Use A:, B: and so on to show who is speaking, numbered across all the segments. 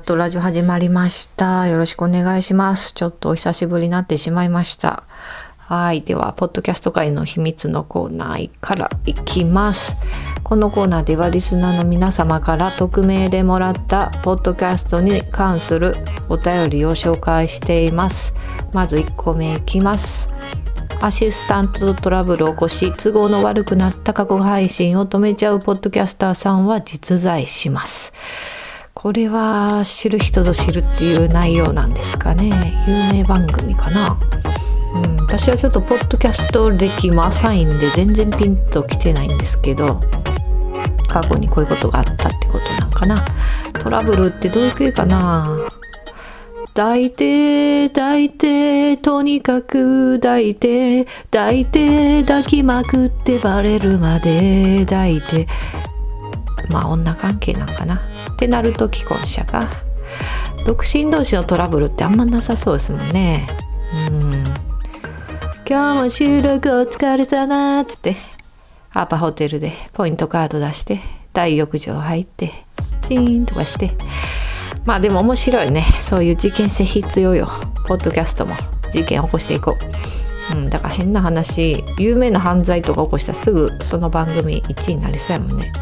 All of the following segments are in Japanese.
A: っとラジオ始まりました。よろしくお願いします。ちょっとお久しぶりになってしまいました。はい。では、ポッドキャスト界の秘密のコーナーからいきます。このコーナーではリスナーの皆様から匿名でもらったポッドキャストに関するお便りを紹介しています。まず1個目いきます。アシスタントとトラブルを起こし都合の悪くなった過去配信を止めちゃうポッドキャスターさんは実在します。これは知る人ぞ知るっていう内容なんですかね。有名番組かな、うん、私はちょっとポッドキャスト歴も浅いんで全然ピンときてないんですけど過去にこういうことがあったってことなんかな。トラブルってどういう系かな。抱いて抱いてとにかく抱いて抱いて抱きまくってバレるまで抱いてまあ女関係なんかな。ってなると既婚者か。独身同士のトラブルってあんまなさそうですもんね。うん。今日も収録お疲れ様っつって。アパホテルでポイントカード出して大浴場入ってチーンとかして。まあでも面白いね。そういう事件性必要よ。ポッドキャストも。事件起こしていこう、うん、だから変な話有名な犯罪とか起こしたらすぐその番組1位になりそうやもんね。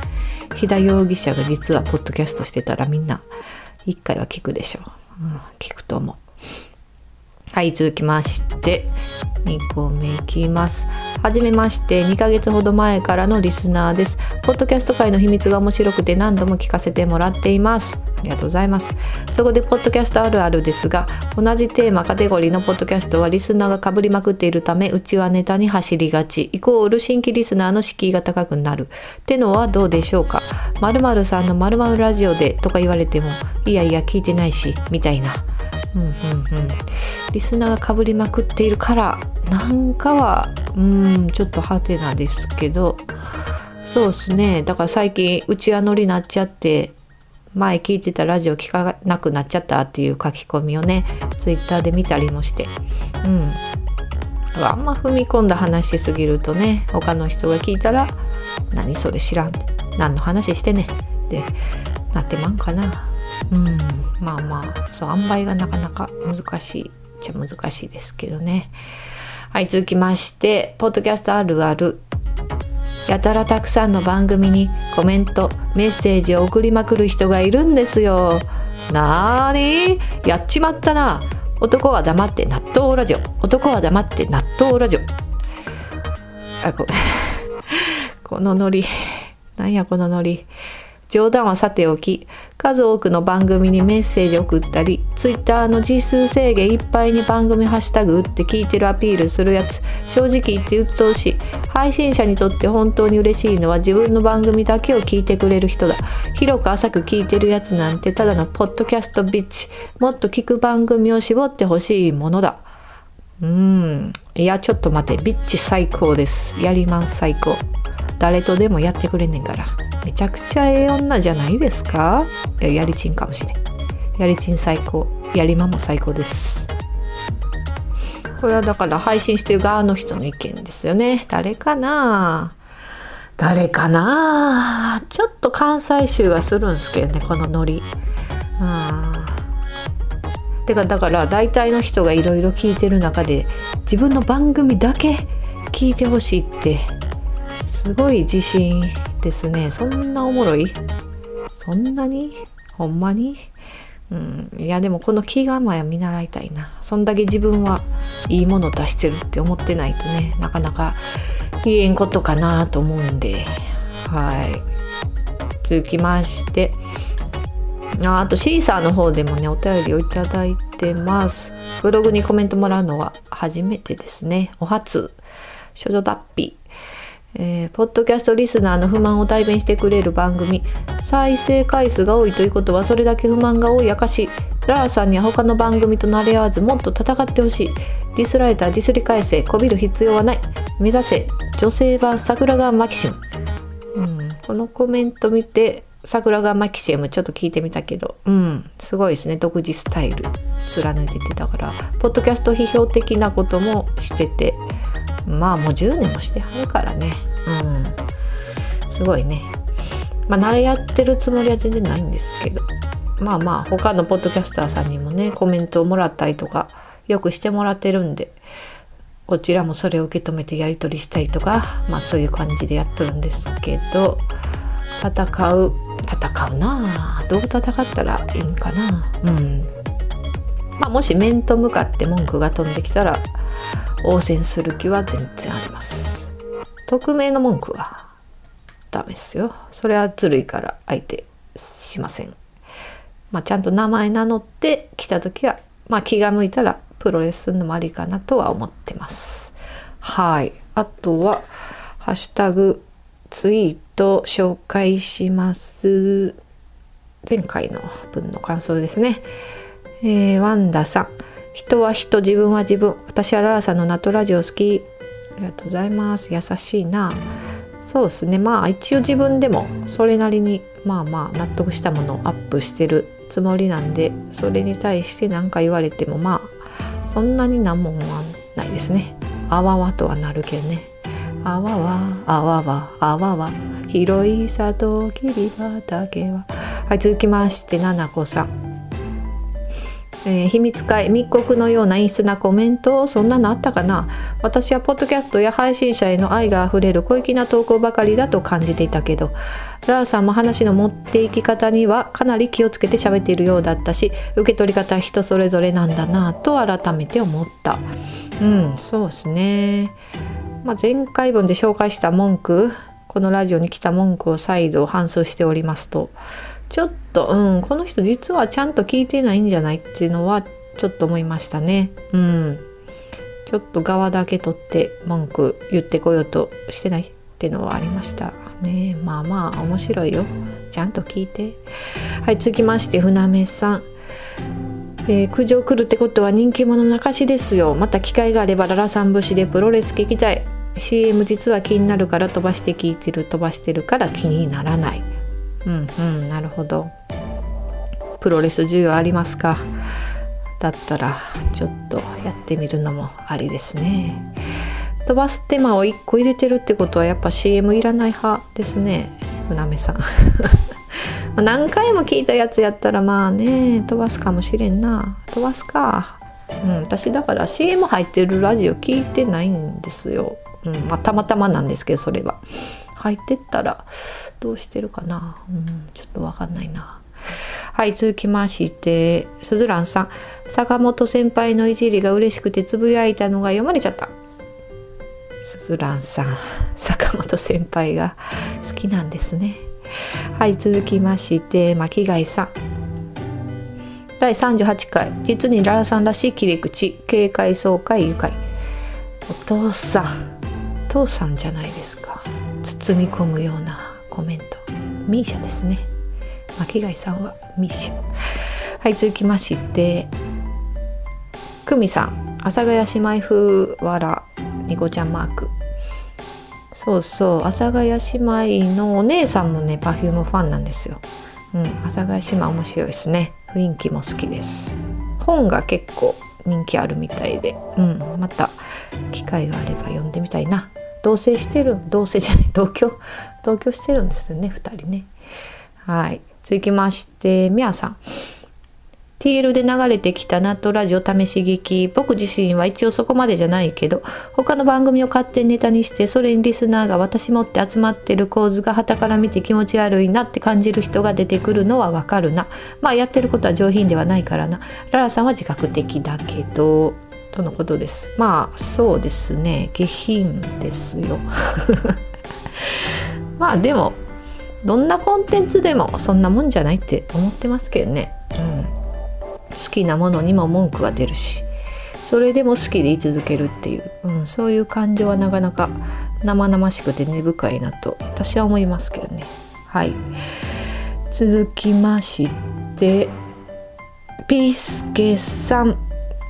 A: 飛田容疑者が実はポッドキャストしてたらみんな一回は聞くでしょう、うん、聞くと思う。はい続きまして2個目いきます。はじめまして2ヶ月ほど前からのリスナーです。ポッドキャスト界の秘密が面白くて何度も聞かせてもらっています。ありがとうございます。そこでポッドキャストあるあるですが同じテーマカテゴリーのポッドキャストはリスナーがかぶりまくっているためうちはネタに走りがち。イコール新規リスナーの敷居が高くなる。ってのはどうでしょうか。〇〇さんの〇〇ラジオでとか言われてもいやいや聞いてないしみたいな。うんうんうん、リスナーがかぶりまくっているからなんかはうんちょっとハテナですけど。そうですね。だから最近うちわ乗りなっちゃって前聞いてたラジオ聞かなくなっちゃったっていう書き込みをねツイッターで見たりもして。うん。あんま踏み込んだ話しすぎるとね他の人が聞いたら「何それ知らん」「何の話してね」でなってまんかな。うん。まあまあそう塩梅がなかなか難しい。ちゃ難しいですけどね。はい続きましてポッドキャストあるある。やたらたくさんの番組にコメントメッセージを送りまくる人がいるんですよ。なーに？やっちまったな。男は黙って納豆ラジオ。男は黙って納豆ラジオ。あこ このノリ。なんやこのノリ。冗談はさておき数多くの番組にメッセージ送ったりツイッターの字数制限いっぱいに番組ハッシュタグ打って聞いてるアピールするやつ正直言って鬱陶しい。配信者にとって本当に嬉しいのは自分の番組だけを聞いてくれる人だ。広く浅く聞いてるやつなんてただのポッドキャストビッチ。もっと聞く番組を絞ってほしいものだ。うん。いやちょっと待って。ビッチ最高です。やりまん最高。誰とでもやってくれんねんから。めちゃくちゃええ女じゃないですか？ややりちんかもしれん。やりちん最高。やりまも最高です。これはだから配信してる側の人の意見ですよね。誰かな？誰かな？ちょっと関西州がするんすけどねこのノリ。うん。てかだから大体の人がいろいろ聞いてる中で自分の番組だけ聞いてほしいってすごい自信ですね。そんなおもろい？そんなに？ほんまに？うん。いやでもこの気構えは見習いたいな。そんだけ自分はいいもの出してるって思ってないとねなかなか言えんことかなと思うんで。はい。続きましてああとシーサーの方でもねお便りをいただいてます。ブログにコメントもらうのは初めてですね。お初。少女脱皮。えー、ポッドキャストリスナーの不満を代弁してくれる番組。再生回数が多いということはそれだけ不満が多い証ララさんには他の番組と慣れ合わずもっと戦ってほしい。ディスられたらディスり返せ。こびる必要はない。目指せ。女性版桜川マキシム、うん、このコメント見て桜川マキシムちょっと聞いてみたけどうんすごいですね。独自スタイル貫いててだから。ポッドキャスト批評的なこともしててまあもう10年もしてはるからね。うん。すごいね。まあ慣れやってるつもりは全然ないんですけど。まあまあ他のポッドキャスターさんにもねコメントをもらったりとかよくしてもらってるんでこちらもそれを受け止めてやり取りしたりとかまあそういう感じでやってるんですけど戦う戦うなどう戦ったらいいんかな。うん。まあもし面と向かって文句が飛んできたら応戦する気は全然あります。匿名の文句はダメですよ。それはずるいから相手しません。まあちゃんと名前名乗ってきた時はまあ気が向いたらプロレスするのもありかなとは思ってます。はい。あとはハッシュタグツイート紹介します。前回の分の感想ですね。えー、ワンダさん。人は人自分は自分。私はララさんのナットラジオ好き。ありがとうございます。優しいな。そうですね。まあ一応自分でもそれなりにまあまあ納得したものをアップしてるつもりなんでそれに対して何か言われてもまあそんなに何も思わないですね。あわわとはなるけどね。あわわあわわあわわ広い里きび畑は。はい続きましてななこさん。えー、秘密会密告のような陰湿なコメントそんなのあったかな？私はポッドキャストや配信者への愛があふれる小粋な投稿ばかりだと感じていたけど。ラーさんも話の持っていき方にはかなり気をつけて喋っているようだったし受け取り方は人それぞれなんだなと改めて思った。うんそうですね、まあ、前回分で紹介した文句このラジオに来た文句を再度反芻しておりますとちょっと、うん、この人実はちゃんと聞いてないんじゃないっていうのはちょっと思いましたね。うん。ちょっと側だけ取って文句言ってこようとしてないっていうのはありましたね。まあまあ面白いよ。ちゃんと聞いて。はい、続きまして船目さん。えー、苦情来るってことは人気者の証ですよ。また機会があればララさん節でプロレス聞きたい。CM 実は気になるから飛ばして聞いてる飛ばしてるから気にならない。うんうんなるほどプロレス需要ありますか？だったらちょっとやってみるのもありですね飛ばす手間を1個入れてるってことはやっぱ CM いらない派ですね船目さん何回も聞いたやつやったらまあね飛ばすかもしれんな飛ばすかうん私だから CM 入ってるラジオ聞いてないんですよ、うんまあ、たまたまなんですけどそれは入ってったらどうしてるかな、うん、ちょっとわかんないな。はい、続きまして、すずらんさん。坂本先輩のいじりが嬉しくてつぶやいたのが読まれちゃった。すずらんさん、坂本先輩が好きなんですね。はい、続きまして、巻貝さん。第38回、実にララさんらしい切り口、警戒総会愉快。お父さん、父さんじゃないですか。包み込むようなコメント。ミーシャですね。巻貝さんはミーシャ。はい続きまして。久美さん。阿佐ヶ谷姉妹風わらニコちゃんマーク。そうそう。阿佐ヶ谷姉妹のお姉さんもね Perfume ファンなんですよ。うん。阿佐ヶ谷姉妹面白いですね。雰囲気も好きです。本が結構人気あるみたいで。うん。また機会があれば読んでみたいな。同棲してる同棲じゃない同居？同居してるんですよね2人ね。はい。続きましてみやさん。TL で流れてきたナットラジオ試し聞き。僕自身は一応そこまでじゃないけど他の番組を勝手にネタにしてそれにリスナーが私もって集まってる構図が旗から見て気持ち悪いなって感じる人が出てくるのはわかるな。まあやってることは上品ではないからな。ララさんは自覚的だけどとのことです。まあそうですね。下品ですよ。まあでもどんなコンテンツでもそんなもんじゃないって思ってますけどね、好きなものにも文句が出るしそれでも好きでい続けるっていう、うん、そういう感情はなかなか生々しくて根深いなと私は思いますけどね。はい。続きましてピースケさん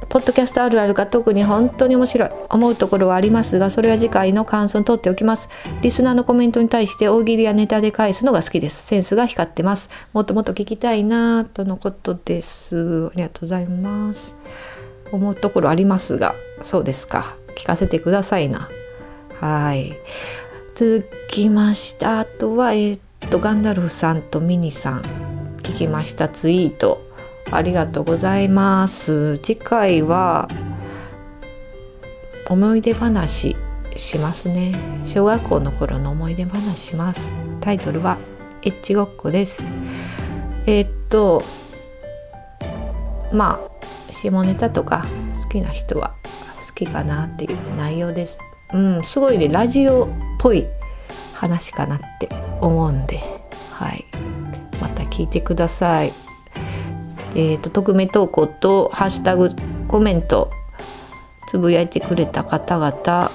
A: ポッドキャストあるあるが特に本当に面白い。思うところはありますがそれは次回の感想にとっておきます。リスナーのコメントに対して大喜利やネタで返すのが好きです。センスが光ってます。もっともっと聞きたいなとのことです。ありがとうございます思うところあります。がそうですか。聞かせてくださいな。はい。続きました。あとはえー、っとガンダルフさんとミニさん。聞ききました。ツイート。ありがとうございます。次回は思い出話しますね。小学校の頃の思い出話します。タイトルはエッチごっこです。えー、っとまあ下ネタとか好きな人は好きかなっていう内容です。うんすごいねラジオっぽい話かなって思うんではい。また聞いてください。えーと、匿名投稿とハッシュタグコメントつぶやいてくれた方々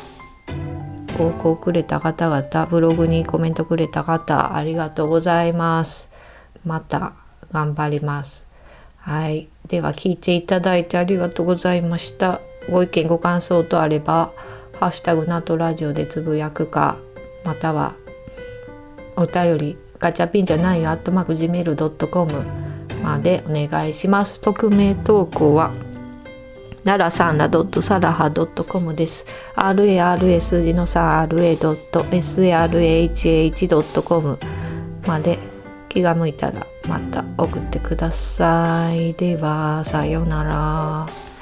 A: 投稿くれた方々ブログにコメントくれた方ありがとうございます。また頑張ります。はい。では聞いていただいてありがとうございました。ご意見ご感想とあればハッシュタグナトラジオでつぶやくかまたはお便りガチャピンじゃないよアットマーク Gmail.com までお願いします。匿名投稿は奈良さんら .saraha.com です。RARA 数字の 3RA.SARHH.com まで気が向いたらまた送ってください。ではさようなら。